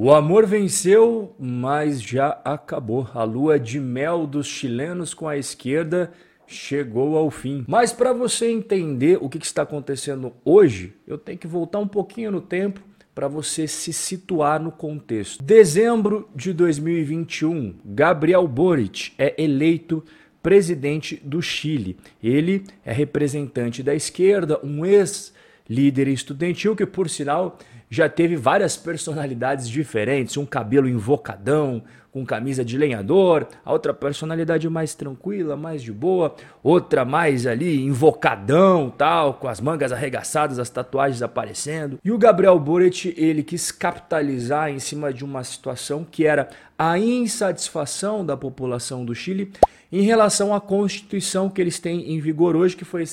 O amor venceu, mas já acabou. A lua de mel dos chilenos com a esquerda chegou ao fim. Mas para você entender o que, está acontecendo hoje, eu tenho que voltar um pouquinho no tempo para você se situar no contexto. Dezembro de 2021, Gabriel Boric é eleito presidente do Chile. Ele é representante da esquerda, um ex-líder estudantil que, por sinal, já teve várias personalidades diferentes, um cabelo invocadão, com camisa de lenhador, a outra personalidade mais tranquila, mais de boa, outra mais ali invocadão, tal, com as mangas arregaçadas, as tatuagens aparecendo. E o Gabriel Boric, ele quis capitalizar em cima de uma situação que era a insatisfação da população do Chile em relação à Constituição que eles têm em vigor hoje, que foi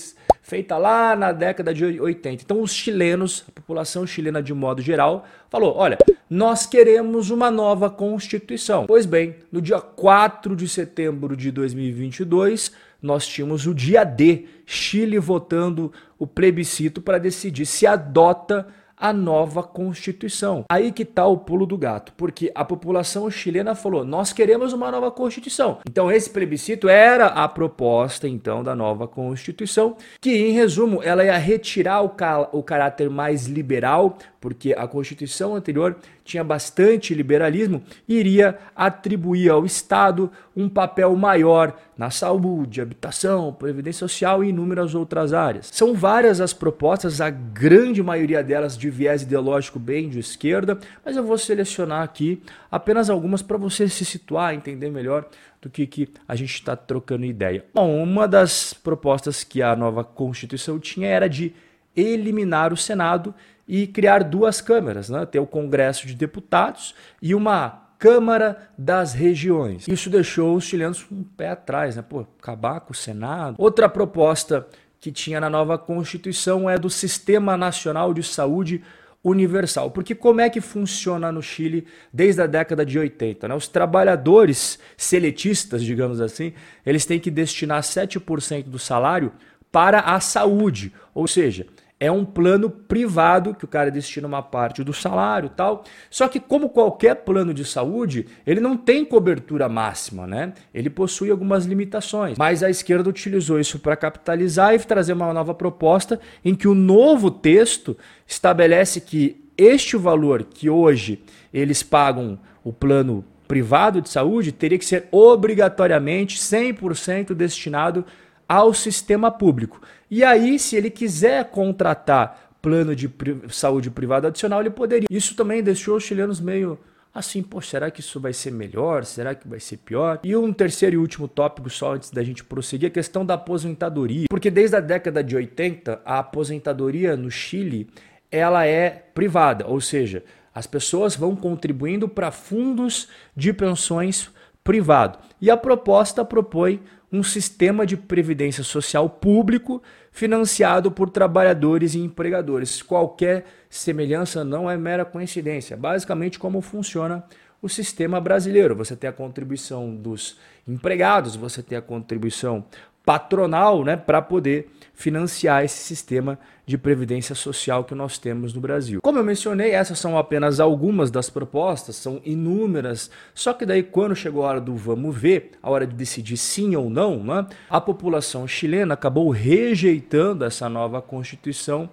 feita lá na década de 80. Então, os chilenos, a população chilena de modo geral, falou: olha, nós queremos uma nova Constituição. Pois bem, no dia 4 de setembro de 2022, nós tínhamos o dia D, Chile votando o plebiscito para decidir se adota a nova Constituição. Aí que está o pulo do gato, porque a população chilena falou: nós queremos uma nova Constituição. Então, esse plebiscito era a proposta, então, da nova Constituição, que, em resumo, ela ia retirar o, o caráter mais liberal, porque a Constituição anterior tinha bastante liberalismo, iria atribuir ao Estado um papel maior na saúde, habitação, previdência social e inúmeras outras áreas. São várias as propostas, a grande maioria delas de viés ideológico bem de esquerda, mas eu vou selecionar aqui apenas algumas para você se situar, entender melhor do que, que a gente está trocando ideia. Bom, uma das propostas que a nova Constituição tinha era de eliminar o Senado e criar duas câmaras, né? ter o Congresso de Deputados e uma Câmara das Regiões. Isso deixou os chilenos um pé atrás, né? Pô, acabar com o Senado. Outra proposta que tinha na nova Constituição é do Sistema Nacional de Saúde Universal. Porque como é que funciona no Chile desde a década de 80? Né? Os trabalhadores seletistas, digamos assim, eles têm que destinar 7% do salário para a saúde. Ou seja, é um plano privado que o cara destina uma parte do salário tal. Só que, como qualquer plano de saúde, ele não tem cobertura máxima, né? Ele possui algumas limitações. Mas a esquerda utilizou isso para capitalizar e trazer uma nova proposta em que o novo texto estabelece que este valor que hoje eles pagam o plano privado de saúde teria que ser obrigatoriamente 100% destinado ao sistema público. E aí, se ele quiser contratar plano de saúde privado adicional, ele poderia. Isso também deixou os chilenos meio assim, pô, será que isso vai ser melhor? Será que vai ser pior? E um terceiro e último tópico, só antes da gente prosseguir, a questão da aposentadoria. Porque desde a década de 80, a aposentadoria no Chile, ela é privada, ou seja, as pessoas vão contribuindo para fundos de pensões privado. E a proposta propõe um sistema de previdência social público financiado por trabalhadores e empregadores. Qualquer semelhança não é mera coincidência. Basicamente, como funciona o sistema brasileiro. Você tem a contribuição dos empregados, você tem a contribuição patronal né, para poder financiar esse sistema de previdência social que nós temos no Brasil. Como eu mencionei, essas são apenas algumas das propostas, são inúmeras. Só que daí, quando chegou a hora do vamos ver, a hora de decidir sim ou não, né, a população chilena acabou rejeitando essa nova Constituição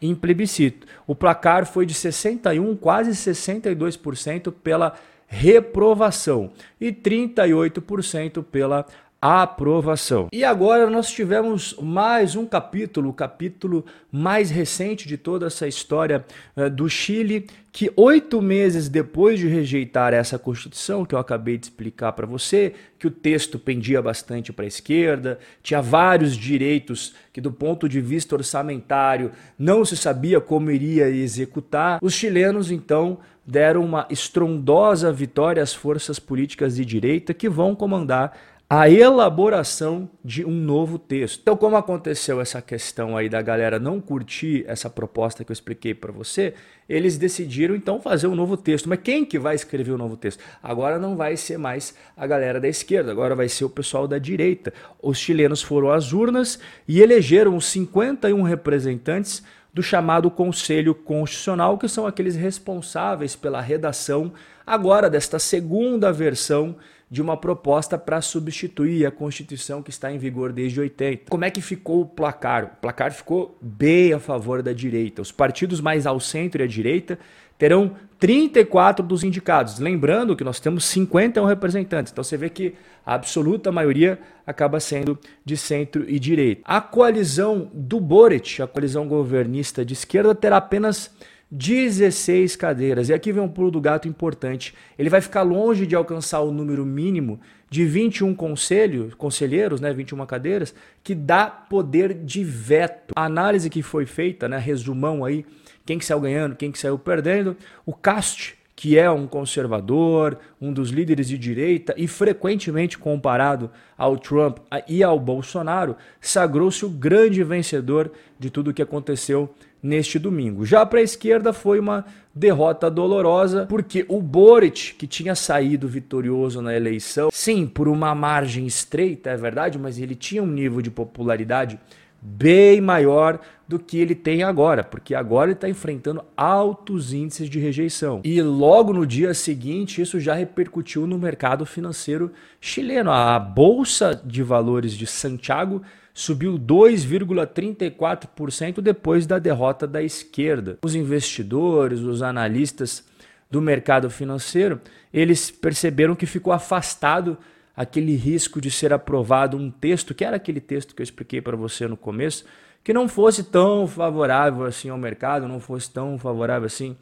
em plebiscito. O placar foi de 61, quase 62% pela reprovação e 38% pela aprovação. E agora nós tivemos mais um capítulo, o capítulo mais recente de toda essa história uh, do Chile, que oito meses depois de rejeitar essa Constituição, que eu acabei de explicar para você, que o texto pendia bastante para a esquerda, tinha vários direitos que, do ponto de vista orçamentário, não se sabia como iria executar, os chilenos então deram uma estrondosa vitória às forças políticas de direita que vão comandar a elaboração de um novo texto. Então, como aconteceu essa questão aí da galera não curtir essa proposta que eu expliquei para você, eles decidiram então fazer um novo texto. Mas quem que vai escrever o um novo texto? Agora não vai ser mais a galera da esquerda, agora vai ser o pessoal da direita. Os chilenos foram às urnas e elegeram os 51 representantes do chamado Conselho Constitucional, que são aqueles responsáveis pela redação agora desta segunda versão de uma proposta para substituir a Constituição que está em vigor desde 80. Como é que ficou o placar? O placar ficou bem a favor da direita. Os partidos mais ao centro e à direita terão 34 dos indicados. Lembrando que nós temos 51 representantes. Então você vê que a absoluta maioria acaba sendo de centro e direita. A coalizão do Boric, a coalizão governista de esquerda, terá apenas 16 cadeiras. E aqui vem um pulo do gato importante. Ele vai ficar longe de alcançar o número mínimo de 21 conselhos, conselheiros, né, 21 cadeiras, que dá poder de veto. A análise que foi feita, né, resumão aí, quem que saiu ganhando, quem que saiu perdendo, o Cast, que é um conservador, um dos líderes de direita e frequentemente comparado ao Trump e ao Bolsonaro, sagrou-se o grande vencedor de tudo o que aconteceu neste domingo. Já para a esquerda foi uma derrota dolorosa, porque o Boric, que tinha saído vitorioso na eleição, sim, por uma margem estreita, é verdade, mas ele tinha um nível de popularidade bem maior do que ele tem agora, porque agora ele está enfrentando altos índices de rejeição. E logo no dia seguinte, isso já repercutiu no mercado financeiro chileno. A Bolsa de Valores de Santiago subiu 2,34% depois da derrota da esquerda. Os investidores, os analistas do mercado financeiro, eles perceberam que ficou afastado aquele risco de ser aprovado um texto, que era aquele texto que eu expliquei para você no começo, que não fosse tão favorável assim ao mercado, não fosse tão favorável assim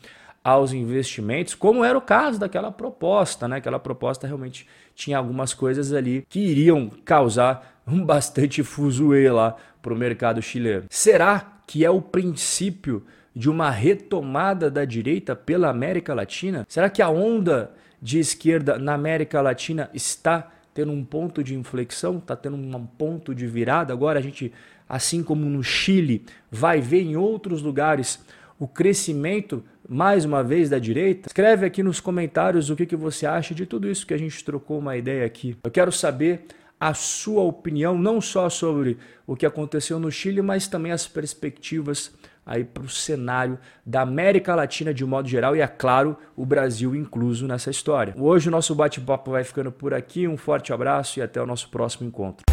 aos investimentos, como era o caso daquela proposta, né? Aquela proposta realmente tinha algumas coisas ali que iriam causar um bastante fuzuê lá para o mercado chileno. Será que é o princípio de uma retomada da direita pela América Latina? Será que a onda de esquerda na América Latina está tendo um ponto de inflexão, está tendo um ponto de virada? Agora a gente, assim como no Chile, vai ver em outros lugares o crescimento, mais uma vez, da direita? Escreve aqui nos comentários o que, que você acha de tudo isso que a gente trocou uma ideia aqui. Eu quero saber a sua opinião, não só sobre o que aconteceu no Chile, mas também as perspectivas aí para o cenário da América Latina de modo geral e, é claro, o Brasil incluso nessa história. Hoje o nosso bate-papo vai ficando por aqui. Um forte abraço e até o nosso próximo encontro.